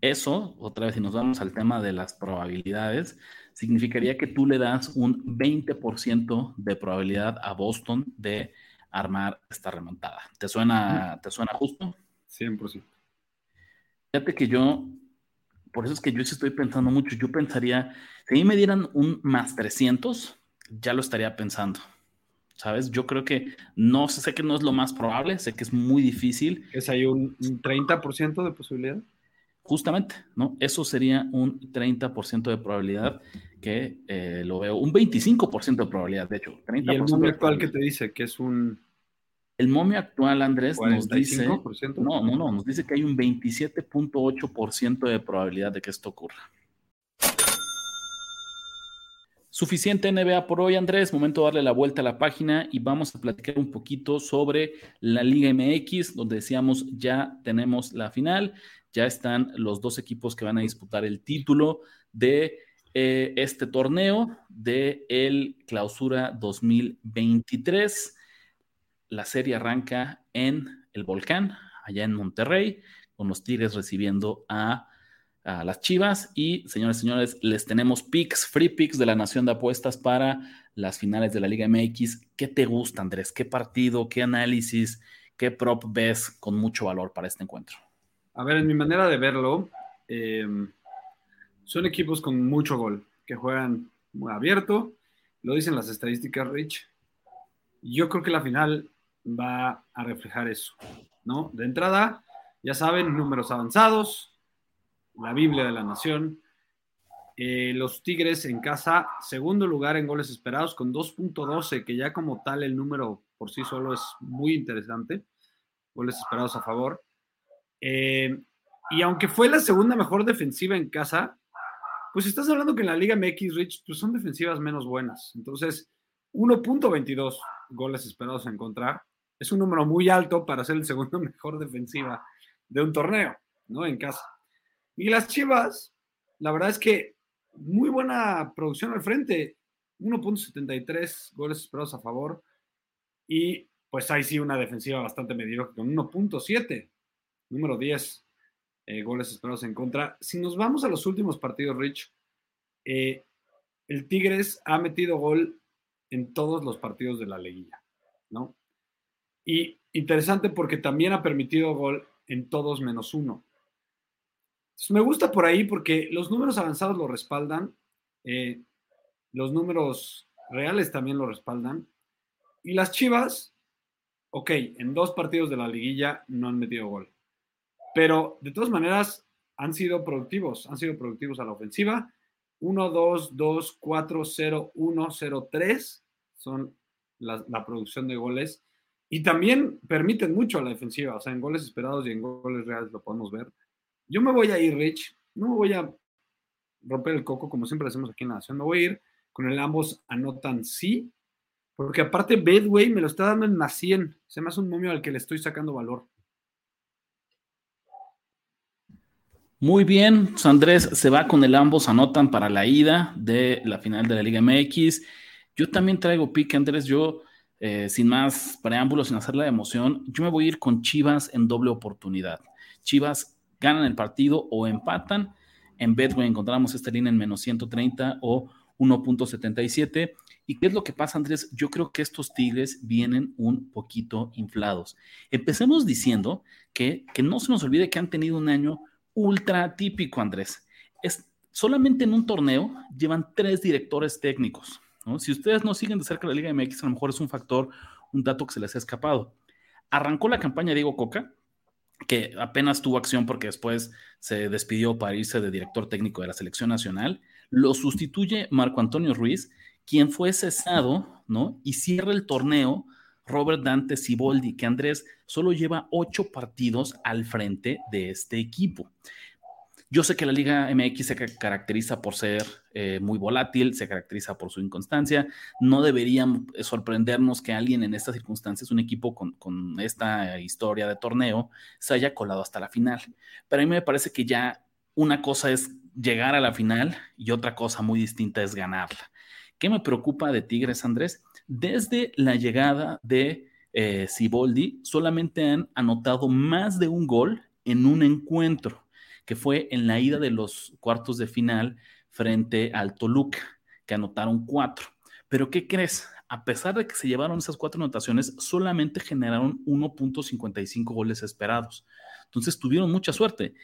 Eso, otra vez, si nos vamos al tema de las probabilidades, significaría que tú le das un 20% de probabilidad a Boston de armar esta remontada. ¿Te suena, ¿te suena justo? 100%. Fíjate que yo, por eso es que yo sí estoy pensando mucho, yo pensaría, si a mí me dieran un más 300, ya lo estaría pensando. ¿Sabes? Yo creo que no sé que no es lo más probable, sé que es muy difícil. ¿Es ahí un 30% de posibilidad? Justamente, ¿no? Eso sería un 30% de probabilidad que eh, lo veo, un 25% de probabilidad, de hecho. 30 ¿Y el momio actual que te dice que es un... El momio actual, Andrés, nos dice... No, no, no, nos dice que hay un 27.8% de probabilidad de que esto ocurra. Suficiente NBA por hoy, Andrés. Momento de darle la vuelta a la página y vamos a platicar un poquito sobre la Liga MX, donde decíamos ya tenemos la final, ya están los dos equipos que van a disputar el título de eh, este torneo de el Clausura 2023. La serie arranca en el Volcán, allá en Monterrey, con los Tigres recibiendo a a las Chivas. Y señores, señores, les tenemos picks, free picks de la Nación de Apuestas para las finales de la Liga MX. ¿Qué te gusta, Andrés? ¿Qué partido, qué análisis, qué prop ves con mucho valor para este encuentro? A ver, en mi manera de verlo, eh, son equipos con mucho gol, que juegan muy abierto. Lo dicen las estadísticas, Rich. Yo creo que la final va a reflejar eso, ¿no? De entrada, ya saben, números avanzados, la Biblia de la Nación. Eh, los Tigres en casa, segundo lugar en goles esperados con 2.12, que ya como tal el número por sí solo es muy interesante. Goles esperados a favor. Eh, y aunque fue la segunda mejor defensiva en casa, pues estás hablando que en la Liga MX, Rich, pues son defensivas menos buenas. Entonces, 1.22 goles esperados en contra es un número muy alto para ser el segundo mejor defensiva de un torneo, ¿no? En casa. Y las Chivas, la verdad es que muy buena producción al frente, 1.73 goles esperados a favor y pues ahí sí una defensiva bastante mediocre con 1.7, número 10 eh, goles esperados en contra. Si nos vamos a los últimos partidos, Rich, eh, el Tigres ha metido gol en todos los partidos de la liguilla, ¿no? Y interesante porque también ha permitido gol en todos menos uno me gusta por ahí porque los números avanzados lo respaldan, eh, los números reales también lo respaldan. Y las Chivas, ok, en dos partidos de la liguilla no han metido gol. Pero de todas maneras han sido productivos, han sido productivos a la ofensiva. 1, 2, 2, 4, 0, 1, 0, 3 son la, producción de goles. Y también permiten mucho a la defensiva, o sea, en goles esperados y en goles reales lo podemos ver. Yo me voy a ir, Rich. No me voy a romper el coco como siempre hacemos aquí en la nación. Me voy a ir con el ambos anotan sí. Porque aparte Bedway me lo está dando en más 100. Se me hace un momio al que le estoy sacando valor. Muy bien, Andrés se va con el ambos anotan para la ida de la final de la Liga MX. Yo también traigo pique, Andrés. Yo, eh, sin más preámbulos, sin hacer la emoción, yo me voy a ir con Chivas en doble oportunidad. Chivas ganan el partido o empatan. En Betway encontramos esta línea en menos 130 o 1.77. ¿Y qué es lo que pasa, Andrés? Yo creo que estos Tigres vienen un poquito inflados. Empecemos diciendo que, que no se nos olvide que han tenido un año ultra típico, Andrés. Es, solamente en un torneo llevan tres directores técnicos. Si ustedes no siguen de cerca la Liga MX, a lo mejor es un factor, un dato que se les ha escapado. Arrancó la campaña Diego Coca, que apenas tuvo acción porque después se despidió para irse de director técnico de la selección nacional, lo sustituye Marco Antonio Ruiz, quien fue cesado, ¿no? Y cierra el torneo Robert Dante Siboldi, que Andrés solo lleva ocho partidos al frente de este equipo. Yo sé que la Liga MX se caracteriza por ser eh, muy volátil, se caracteriza por su inconstancia. No debería sorprendernos que alguien en estas circunstancias, un equipo con, con, esta historia de torneo, se haya colado hasta la final. Pero a mí me parece que ya una cosa es llegar a la final y otra cosa muy distinta es ganarla. ¿Qué me preocupa de Tigres, Andrés? Desde la llegada de eh, Siboldi, solamente han anotado más de un gol en un encuentro que fue en la ida de los cuartos de final frente al Toluca, que anotaron cuatro. Pero ¿qué crees? A pesar de que se llevaron esas cuatro anotaciones, solamente generaron 1.55 goles esperados. Entonces tuvieron mucha suerte.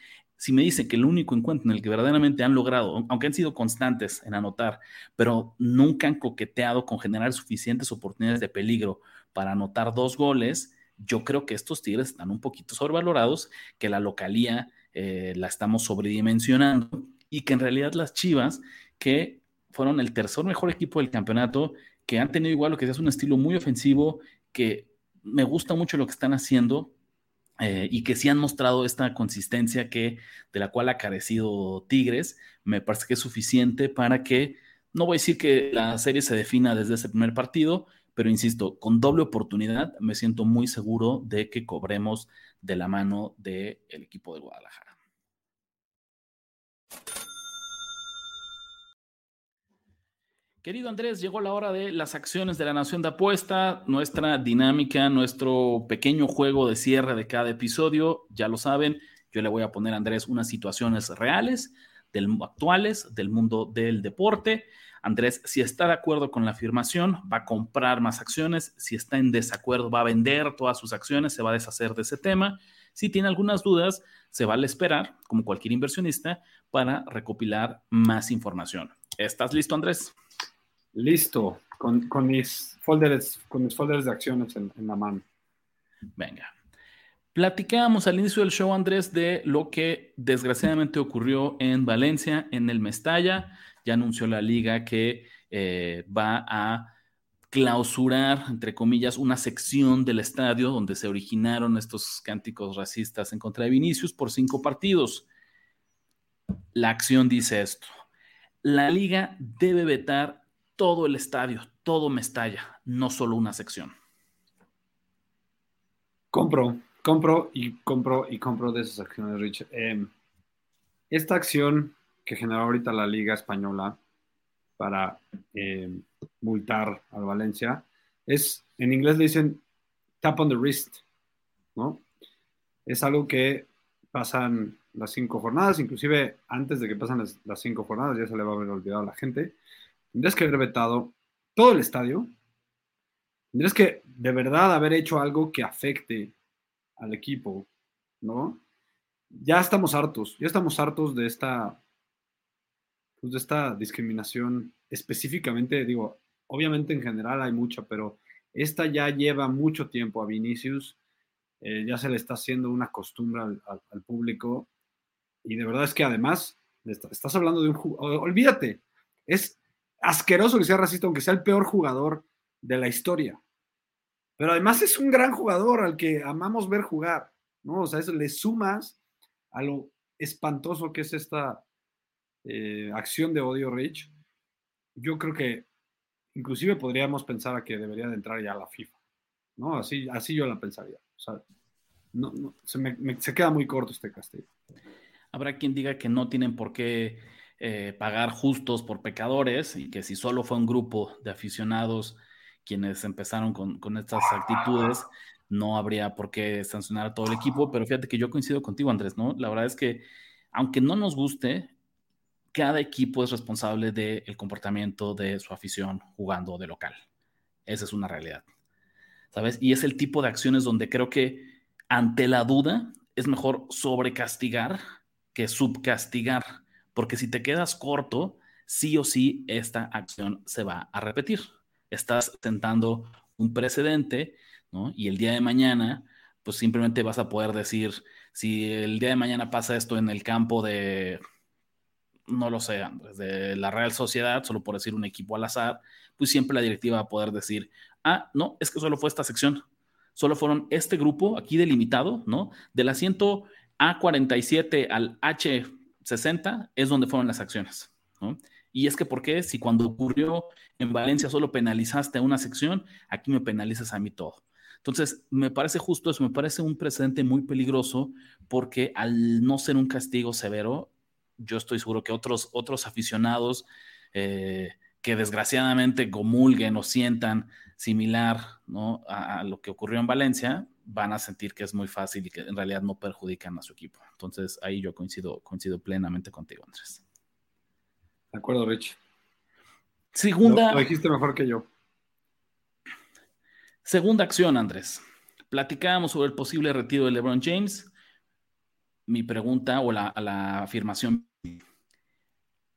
Si me dicen que el único encuentro en el que verdaderamente han logrado, aunque han sido constantes en anotar, pero nunca han coqueteado con generar suficientes oportunidades de peligro para anotar dos goles, yo creo que estos Tigres están un poquito sobrevalorados, que la localía eh, la estamos sobredimensionando y que en realidad las Chivas, que fueron el tercer mejor equipo del campeonato, que han tenido igual lo que es un estilo muy ofensivo, que me gusta mucho lo que están haciendo eh, y que sí han mostrado esta consistencia que de la cual ha carecido Tigres, me parece que es suficiente para que No voy a decir que la serie se defina desde ese primer partido, pero insisto, con doble oportunidad me siento muy seguro de que cobremos de la mano del equipo de Guadalajara. Querido Andrés, llegó la hora de las acciones de la Nación de Apuesta, nuestra dinámica, nuestro pequeño juego de cierre de cada episodio. Ya lo saben, yo le voy a poner a Andrés unas situaciones reales, del, actuales, del mundo del deporte. Andrés, si está de acuerdo con la afirmación, va a comprar más acciones. Si está en desacuerdo, va a vender todas sus acciones, se va a deshacer de ese tema. Si tiene algunas dudas, se vale esperar, como cualquier inversionista, para recopilar más información. ¿Estás listo, Andrés? Listo, con, mis, folders, con mis folders de acciones en, la mano. Venga. Platicábamos al inicio del show, Andrés, de lo que desgraciadamente ocurrió en Valencia, en el Mestalla. Ya anunció la liga que eh, va a clausurar, entre comillas, una sección del estadio donde se originaron estos cánticos racistas en contra de Vinicius por cinco partidos. La acción dice esto. La liga debe vetar todo el estadio, todo me estalla, no solo una sección. Compro, compro y compro y compro de esas acciones, Rich. Em, esta acción que generó ahorita la Liga Española para em, multar al Valencia es, en inglés le dicen tap on the wrist, ¿no? Es algo que pasan las cinco jornadas, inclusive antes de que pasen las, cinco jornadas, ya se le va a haber olvidado a la gente. Tendrías que haber vetado todo el estadio, tendrías que de verdad haber hecho algo que afecte al equipo, ¿no? Ya estamos hartos, ya estamos hartos de esta, pues de esta discriminación específicamente, digo, obviamente en general hay mucha, pero esta ya lleva mucho tiempo a Vinicius, eh, ya se le está haciendo una costumbre al, público y de verdad es que además estás hablando de un olvídate, es asqueroso que sea racista, aunque sea el peor jugador de la historia. Pero además es un gran jugador al que amamos ver jugar, ¿no? O sea, eso le sumas a lo espantoso que es esta eh, acción de odio Rich. Yo creo que inclusive podríamos pensar a que debería de entrar ya a la FIFA, ¿no? Así, así yo la pensaría. O sea, se, se queda muy corto este castigo. Habrá quien diga que no tienen por qué eh, pagar justos por pecadores y que si solo fue un grupo de aficionados quienes empezaron con, estas actitudes, no habría por qué sancionar a todo el equipo, pero fíjate que yo coincido contigo, Andrés, ¿no? La verdad es que, aunque no nos guste, cada equipo es responsable del comportamiento de su afición jugando de local. Esa es una realidad, ¿sabes? Y es el tipo de acciones donde creo que ante la duda es mejor sobrecastigar que subcastigar porque si te quedas corto, sí o sí esta acción se va a repetir. Estás tentando un precedente, ¿no? Y el día de mañana, pues simplemente vas a poder decir, si el día de mañana pasa esto en el campo de, no lo sé, de la Real Sociedad, solo por decir un equipo al azar, pues siempre la directiva va a poder decir, ah, no, es que solo fue esta sección, solo fueron este grupo aquí delimitado, ¿no? Del asiento A47 al H 60 es donde fueron las acciones. Y es que, ¿por qué? Si cuando ocurrió en Valencia solo penalizaste a una sección, aquí me penalizas a mí todo. Entonces, me parece justo eso, me parece un precedente muy peligroso porque al no ser un castigo severo, yo estoy seguro que otros, otros aficionados eh, que desgraciadamente comulguen o sientan similar ¿no? a, lo que ocurrió en Valencia, van a sentir que es muy fácil y que en realidad no perjudican a su equipo. Entonces ahí yo coincido, coincido plenamente contigo, Andrés. De acuerdo, Rich. Segunda. Lo, dijiste mejor que yo. Segunda acción, Andrés. Platicábamos sobre el posible retiro de LeBron James. Mi pregunta o la, la afirmación.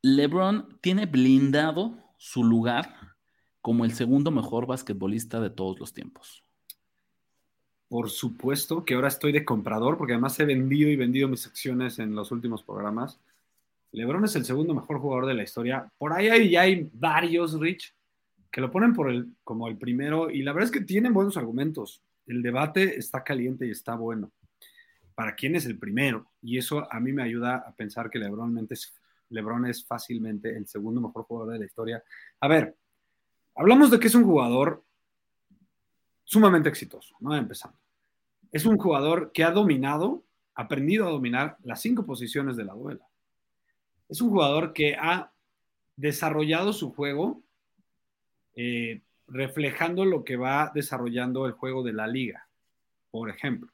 LeBron tiene blindado su lugar como el segundo mejor basquetbolista de todos los tiempos. Por supuesto que ahora estoy de comprador, porque además he vendido y vendido mis acciones en los últimos programas. LeBron es el segundo mejor jugador de la historia. Por ahí hay, hay varios, Rich, que lo ponen por el, como el primero, y la verdad es que tienen buenos argumentos. El debate está caliente y está bueno. ¿Para quién es el primero? Y eso a mí me ayuda a pensar que LeBron es, LeBron es fácilmente el segundo mejor jugador de la historia. A ver, hablamos de que es un jugador sumamente exitoso, ¿no? Empezando. Es un jugador que ha dominado, aprendido a dominar las cinco posiciones de la duela. Es un jugador que ha desarrollado su juego eh, reflejando lo que va desarrollando el juego de la liga. Por ejemplo,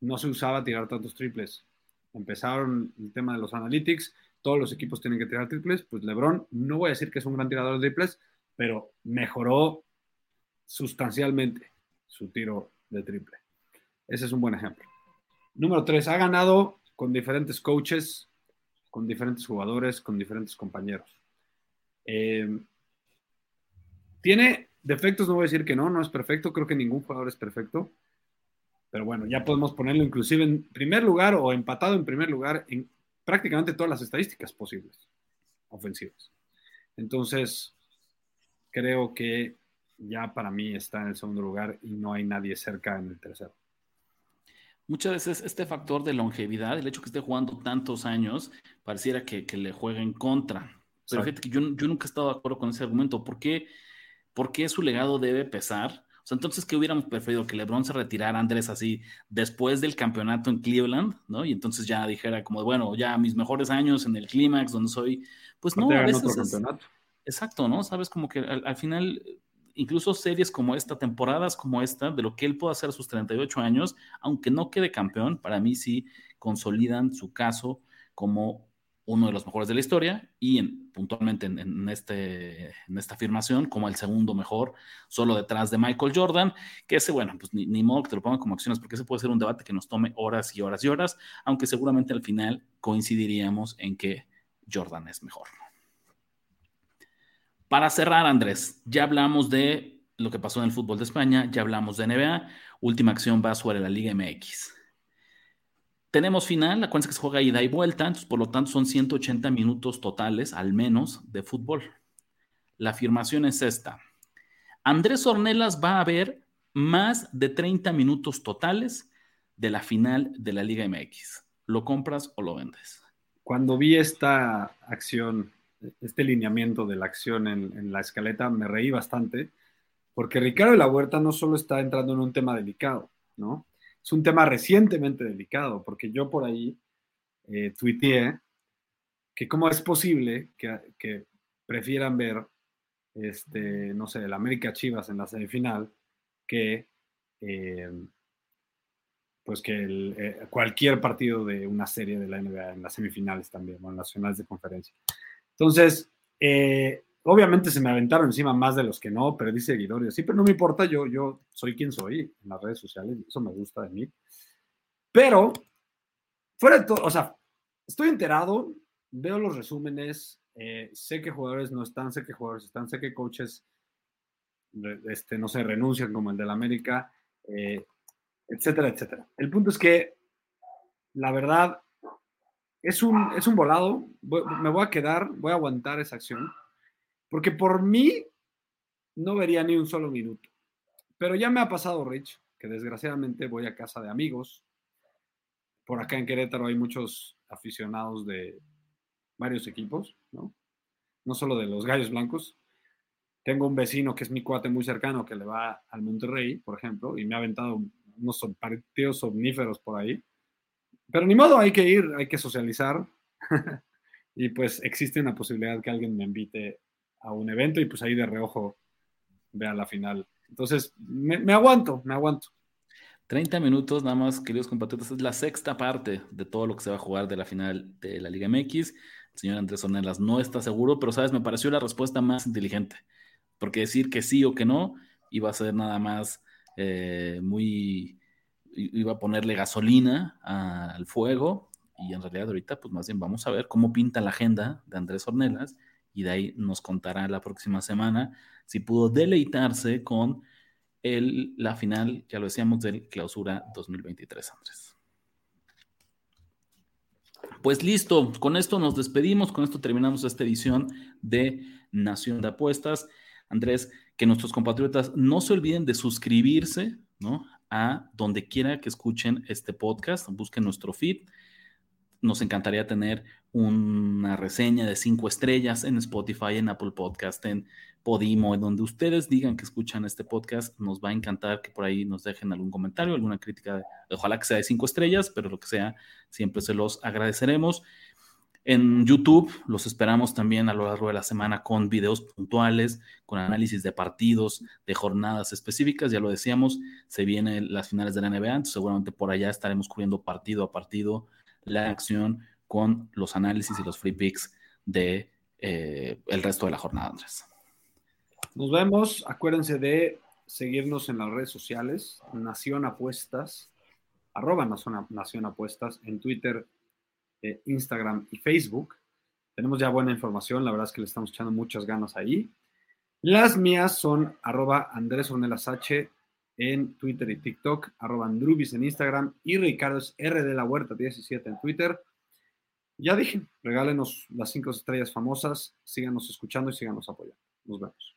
no se usaba tirar tantos triples. Empezaron el tema de los analytics, todos los equipos tienen que tirar triples, pues LeBron, no voy a decir que es un gran tirador de triples, pero mejoró sustancialmente su tiro de triple. Ese es un buen ejemplo. Número tres, ha ganado con diferentes coaches, con diferentes jugadores, con diferentes compañeros. Eh, tiene defectos, no voy a decir que no, no es perfecto, creo que ningún jugador es perfecto, pero bueno, ya podemos ponerlo inclusive en primer lugar o empatado en primer lugar en prácticamente todas las estadísticas posibles ofensivas. Entonces, creo que ya para mí está en el segundo lugar y no hay nadie cerca en el tercero. Muchas veces este factor de longevidad, el hecho que esté jugando tantos años, pareciera que, le juega en contra. Pero fíjate que yo, yo, nunca he estado de acuerdo con ese argumento. ¿Por qué, ¿Por qué su legado debe pesar? O sea, entonces, ¿qué hubiéramos preferido? Que LeBron se retirara, Andrés, así, después del campeonato en Cleveland, ¿no? Y entonces ya dijera como, bueno, ya mis mejores años en el clímax, donde soy, pues no, a veces Exacto, ¿no? Sabes, como que al, final, incluso series como esta, temporadas como esta, de lo que él puede hacer a sus 38 años, aunque no quede campeón, para mí sí consolidan su caso como uno de los mejores de la historia y en, puntualmente en, este, esta afirmación como el segundo mejor, solo detrás de Michael Jordan, que ese, bueno, pues ni, ni modo que te lo pongan como acciones, porque ese puede ser un debate que nos tome horas y horas y horas, aunque seguramente al final coincidiríamos en que Jordan es mejor. Para cerrar, Andrés, ya hablamos de lo que pasó en el fútbol de España, ya hablamos de NBA, última acción va sobre la Liga MX. Tenemos final, acuérdense que se juega ida y vuelta, entonces por lo tanto son 180 minutos totales, al menos, de fútbol. La afirmación es esta. Andrés Ornelas va a ver más de 30 minutos totales de la final de la Liga MX. ¿Lo compras o lo vendes? Cuando vi esta acción este lineamiento de la acción en, la escaleta, me reí bastante, porque Ricardo de la Huerta no solo está entrando en un tema delicado, ¿no? Es un tema recientemente delicado, porque yo por ahí eh, tuiteé que cómo es posible que, prefieran ver, este, no sé, el América Chivas en la semifinal que, eh, pues que eh, cualquier partido de una serie de la NBA en las semifinales también, o en las finales de conferencia. Entonces, eh, obviamente se me aventaron encima más de los que no, perdí seguidores, sí, pero no me importa, yo, yo soy quien soy en las redes sociales, eso me gusta de mí. Pero, fuera de todo, o sea, estoy enterado, veo los resúmenes, eh, sé que jugadores no están, sé que jugadores están, sé que coaches, este, no se renuncian como el del América, eh, etcétera, etcétera. El punto es que, la verdad, es un, es un volado. me voy a quedar, voy a aguantar esa acción. Porque por mí no vería ni un solo minuto. Pero ya me ha pasado, Rich, que desgraciadamente voy a casa de amigos. Por acá en Querétaro hay muchos aficionados de varios equipos, ¿no? No solo de los gallos blancos. Tengo un vecino que es mi cuate muy cercano que le va al Monterrey, por ejemplo, y me ha aventado unos partidos omníferos por ahí. Pero ni modo, hay que ir, hay que socializar. y pues existe una posibilidad que alguien me invite a un evento y pues ahí de reojo vea la final. Entonces, me, aguanto, me aguanto. 30 minutos nada más, queridos compatriotas, es la sexta parte de todo lo que se va a jugar de la final de la Liga MX. El señor Andrés Ornelas no está seguro, pero sabes, me pareció la respuesta más inteligente, porque decir que sí o que no iba a ser nada más eh, muy iba a ponerle gasolina al fuego y en realidad ahorita pues más bien vamos a ver cómo pinta la agenda de Andrés Ornelas y de ahí nos contará la próxima semana si pudo deleitarse con el, la final, ya lo decíamos, del clausura 2023, Andrés. Pues listo, con esto nos despedimos, con esto terminamos esta edición de Nación de Apuestas. Andrés, que nuestros compatriotas no se olviden de suscribirse ¿no? A donde quiera que escuchen este podcast, busquen nuestro feed. Nos encantaría tener una reseña de cinco estrellas en Spotify, en Apple Podcast, en Podimo, en donde ustedes digan que escuchan este podcast. Nos va a encantar que por ahí nos dejen algún comentario, alguna crítica. Ojalá que sea de cinco estrellas, pero lo que sea, siempre se los agradeceremos. En YouTube los esperamos también a lo largo de la semana con videos puntuales, con análisis de partidos, de jornadas específicas. Ya lo decíamos, se vienen las finales de la NBA, seguramente por allá estaremos cubriendo partido a partido la acción con los análisis y los free picks de eh, el resto de la jornada, Andrés. Nos vemos. Acuérdense de seguirnos en las redes sociales, Nación Apuestas, arroba Nación Apuestas, en Twitter, eh, Instagram y Facebook. Tenemos ya buena información, la verdad es que le estamos echando muchas ganas ahí. Las mías son arroba Andrés H en Twitter y TikTok, arroba Andrubis en Instagram y Ricardo es R de la Huerta 17 en Twitter. Ya dije, regálenos las cinco estrellas famosas, síganos escuchando y síganos apoyando. Nos vemos.